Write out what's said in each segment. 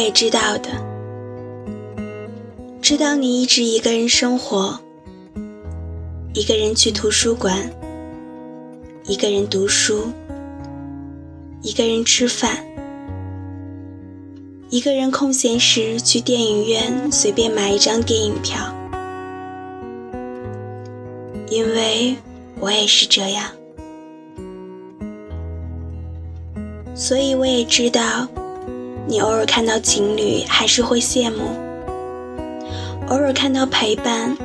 我也知道的，知道你一直一个人生活，一个人去图书馆，一个人读书，一个人吃饭，一个人空闲时去电影院随便买一张电影票，因为我也是这样，所以我也知道。你偶尔看到情侣，还是会羡慕；偶尔看到陪伴，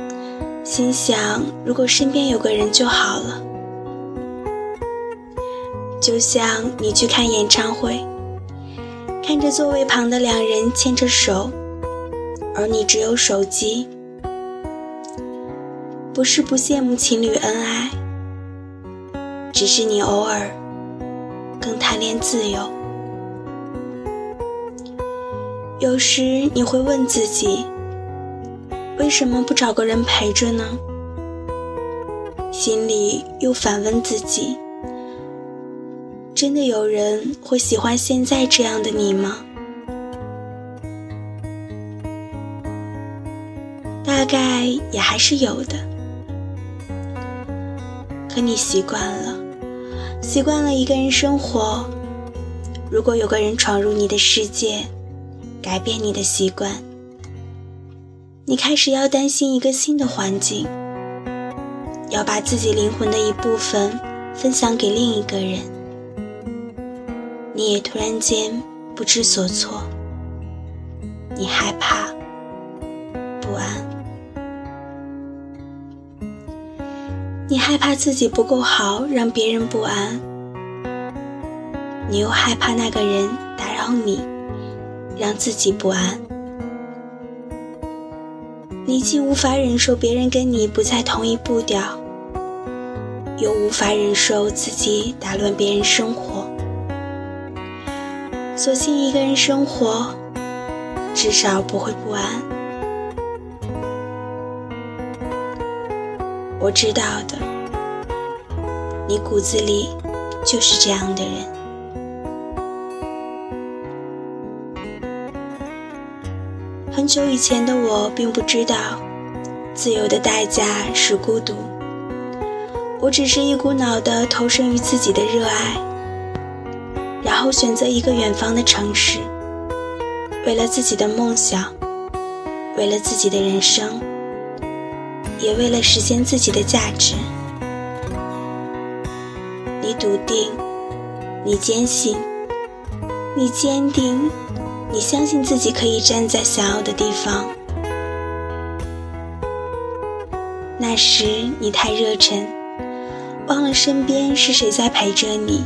心想如果身边有个人就好了。就像你去看演唱会，看着座位旁的两人牵着手，而你只有手机，不是不羡慕情侣恩爱，只是你偶尔更贪恋自由。有时你会问自己，为什么不找个人陪着呢？心里又反问自己，真的有人会喜欢现在这样的你吗？大概也还是有的，可你习惯了，习惯了一个人生活。如果有个人闯入你的世界，改变你的习惯，你开始要担心一个新的环境，要把自己灵魂的一部分分享给另一个人，你也突然间不知所措，你害怕、不安，你害怕自己不够好让别人不安，你又害怕那个人打扰你。让自己不安，你既无法忍受别人跟你不在同一步调，又无法忍受自己打乱别人生活，索性一个人生活，至少不会不安。我知道的，你骨子里就是这样的人。很久以前的我并不知道，自由的代价是孤独。我只是一股脑的投身于自己的热爱，然后选择一个远方的城市，为了自己的梦想，为了自己的人生，也为了实现自己的价值。你笃定，你坚信，你坚定。你相信自己可以站在想要的地方。那时你太热忱，忘了身边是谁在陪着你。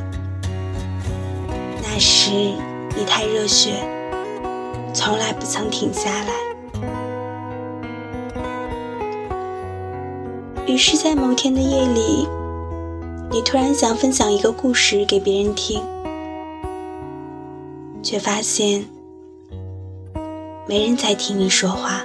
那时你太热血，从来不曾停下来。于是，在某天的夜里，你突然想分享一个故事给别人听，却发现。没人再听你说话。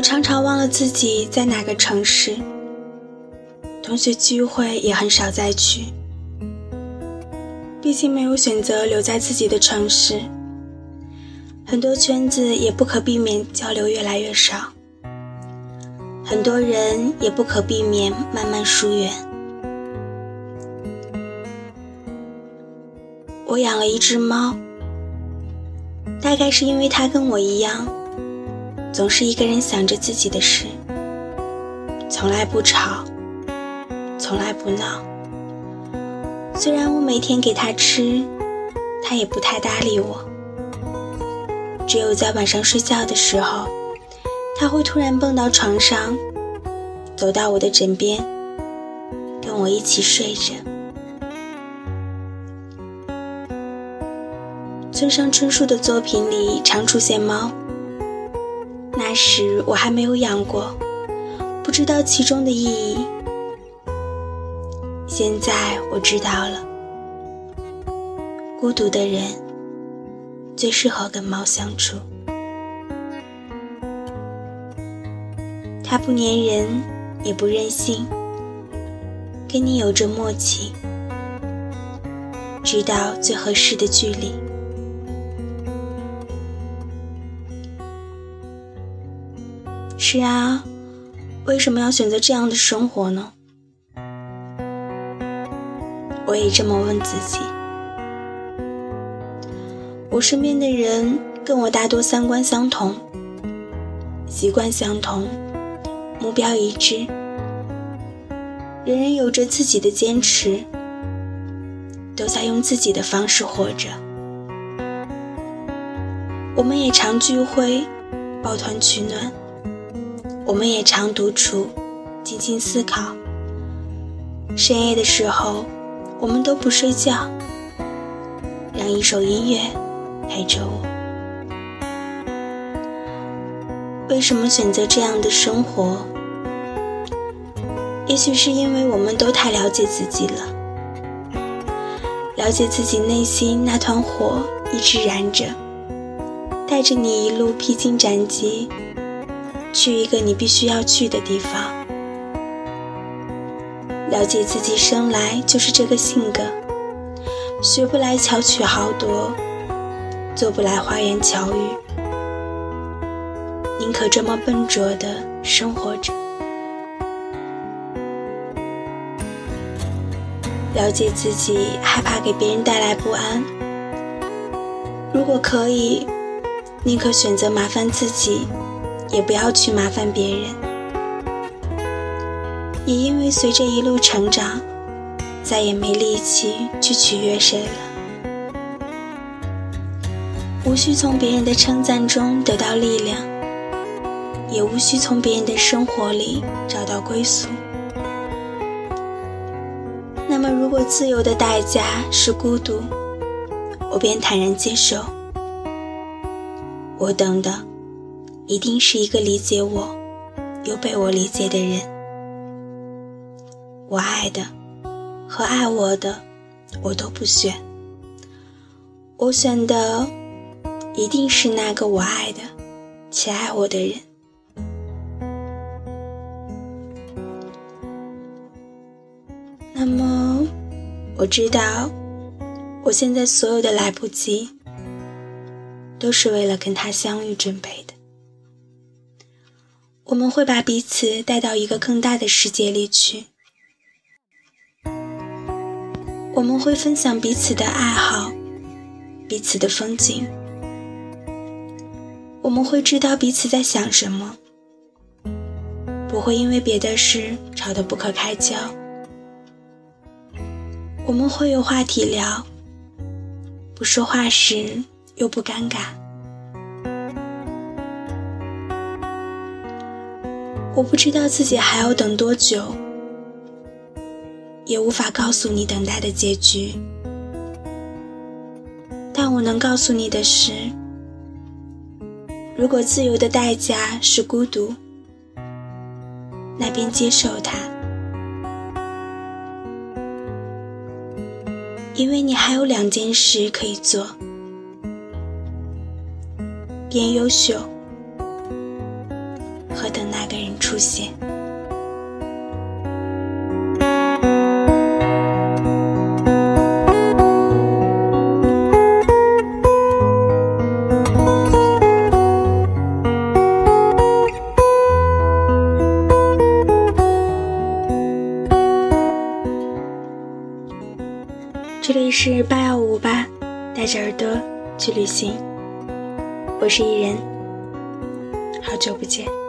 我常常忘了自己在哪个城市，同学聚会也很少再去。毕竟没有选择留在自己的城市，很多圈子也不可避免交流越来越少，很多人也不可避免慢慢疏远。我养了一只猫，大概是因为它跟我一样。总是一个人想着自己的事，从来不吵，从来不闹。虽然我每天给他吃，他也不太搭理我。只有在晚上睡觉的时候，他会突然蹦到床上，走到我的枕边，跟我一起睡着。村上春树的作品里常出现猫，那时我还没有养过，不知道其中的意义。现在我知道了，孤独的人最适合跟猫相处。它不粘人，也不任性，跟你有着默契，知道最合适的距离。是啊，为什么要选择这样的生活呢？我也这么问自己。我身边的人跟我大多三观相同，习惯相同，目标一致，人人有着自己的坚持，都在用自己的方式活着。我们也常聚会，抱团取暖；我们也常独处，静静思考。深夜的时候。我们都不睡觉，让一首音乐陪着我。为什么选择这样的生活？也许是因为我们都太了解自己了，了解自己内心那团火一直燃着，带着你一路披荆斩棘，去一个你必须要去的地方。了解自己生来就是这个性格，学不来巧取豪夺，做不来花言巧语，宁可这么笨拙的生活着。了解自己害怕给别人带来不安，如果可以，宁可选择麻烦自己，也不要去麻烦别人。也因为随着一路成长，再也没力气去取悦谁了，无需从别人的称赞中得到力量，也无需从别人的生活里找到归宿。那么，如果自由的代价是孤独，我便坦然接受。我等的，一定是一个理解我，又被我理解的人。我爱的和爱我的，我都不选。我选的一定是那个我爱的且爱我的人。那么，我知道，我现在所有的来不及，都是为了跟他相遇准备的。我们会把彼此带到一个更大的世界里去。我们会分享彼此的爱好，彼此的风景。我们会知道彼此在想什么，不会因为别的事吵得不可开交。我们会有话题聊，不说话时又不尴尬。我不知道自己还要等多久。也无法告诉你等待的结局，但我能告诉你的是，如果自由的代价是孤独，那便接受它，因为你还有两件事可以做：变优秀等那个人出现。这里是八幺五八，带着耳朵去旅行。我是伊人，好久不见。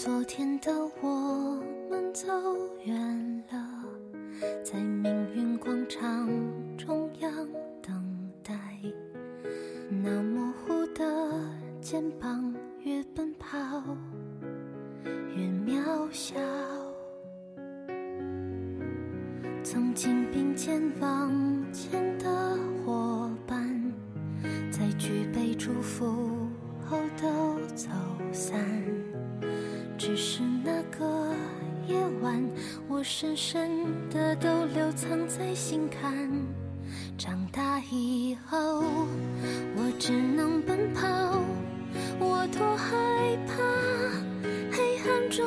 昨天的我们走远了，在命运广场中央等待。那模糊的肩膀，越奔跑越渺小。曾经并肩往前的伙伴，在举杯祝福后都走散。深深的都留藏在心坎。长大以后，我只能奔跑，我多害怕黑暗中